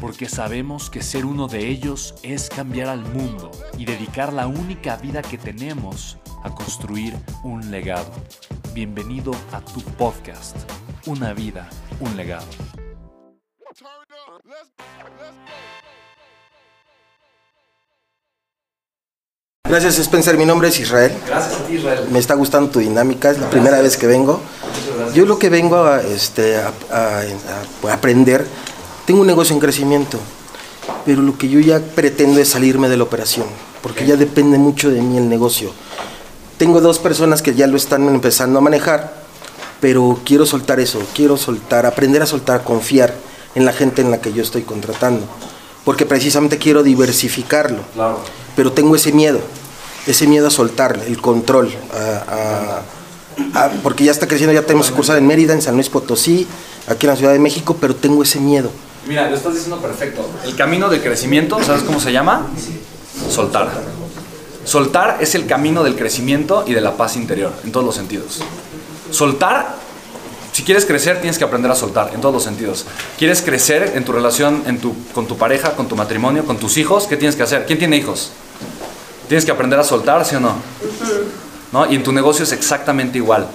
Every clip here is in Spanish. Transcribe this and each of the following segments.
porque sabemos que ser uno de ellos es cambiar al mundo y dedicar la única vida que tenemos a construir un legado. Bienvenido a tu podcast, Una vida, un legado. Gracias Spencer, mi nombre es Israel. Gracias a ti Israel. Me está gustando tu dinámica, es la primera vez que vengo. Yo lo que vengo a, este, a, a- a aprender, tengo un negocio en crecimiento, pero lo que yo ya pretendo es salirme de la operación, porque ya depende mucho de mí el negocio. Tengo dos personas que ya lo están empezando a manejar, pero quiero soltar eso, quiero soltar, aprender a soltar, confiar en la gente en la que yo estoy contratando, porque precisamente quiero diversificarlo Claro. pero tengo ese miedo, ese miedo a soltar, el control, a- a- a- porque ya está creciendo, ya tenemos sucursal en Mérida, en San Luis Potosí, aquí en la Ciudad de México, pero tengo ese miedo. Mira, lo estás diciendo perfecto. El camino de crecimiento, ¿sabes cómo se llama? Soltar. Soltar es el camino del crecimiento y de la paz interior, en todos los sentidos. Soltar, si quieres crecer, tienes que aprender a soltar, en todos los sentidos. ¿Quieres crecer en tu relación en tu, con tu pareja, con tu matrimonio, con tus hijos? ¿Qué tienes que hacer? ¿Quién tiene hijos? Tienes que aprender a soltar, ¿sí o no? ¿No? Y en tu negocio es exactamente igual.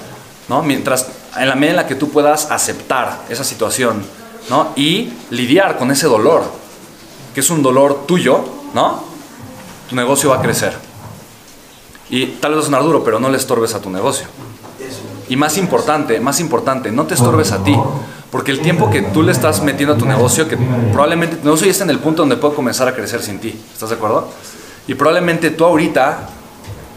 ¿no? Mientras, en la medida en la que tú puedas aceptar esa situación ¿no? y lidiar con ese dolor, que es un dolor tuyo, ¿no? tu negocio va a crecer. Y tal vez sonar duro, pero no le estorbes a tu negocio. Y más importante, más importante, no te estorbes a ti. Porque el tiempo que tú le estás metiendo a tu negocio, que probablemente tu negocio ya está en el punto donde puede comenzar a crecer sin ti. ¿Estás de acuerdo? Y probablemente tú ahorita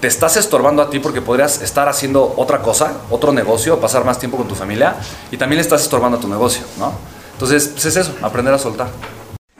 te estás estorbando a ti porque podrías estar haciendo otra cosa, otro negocio, pasar más tiempo con tu familia y también le estás estorbando a tu negocio, ¿no? Entonces, pues es eso, aprender a soltar.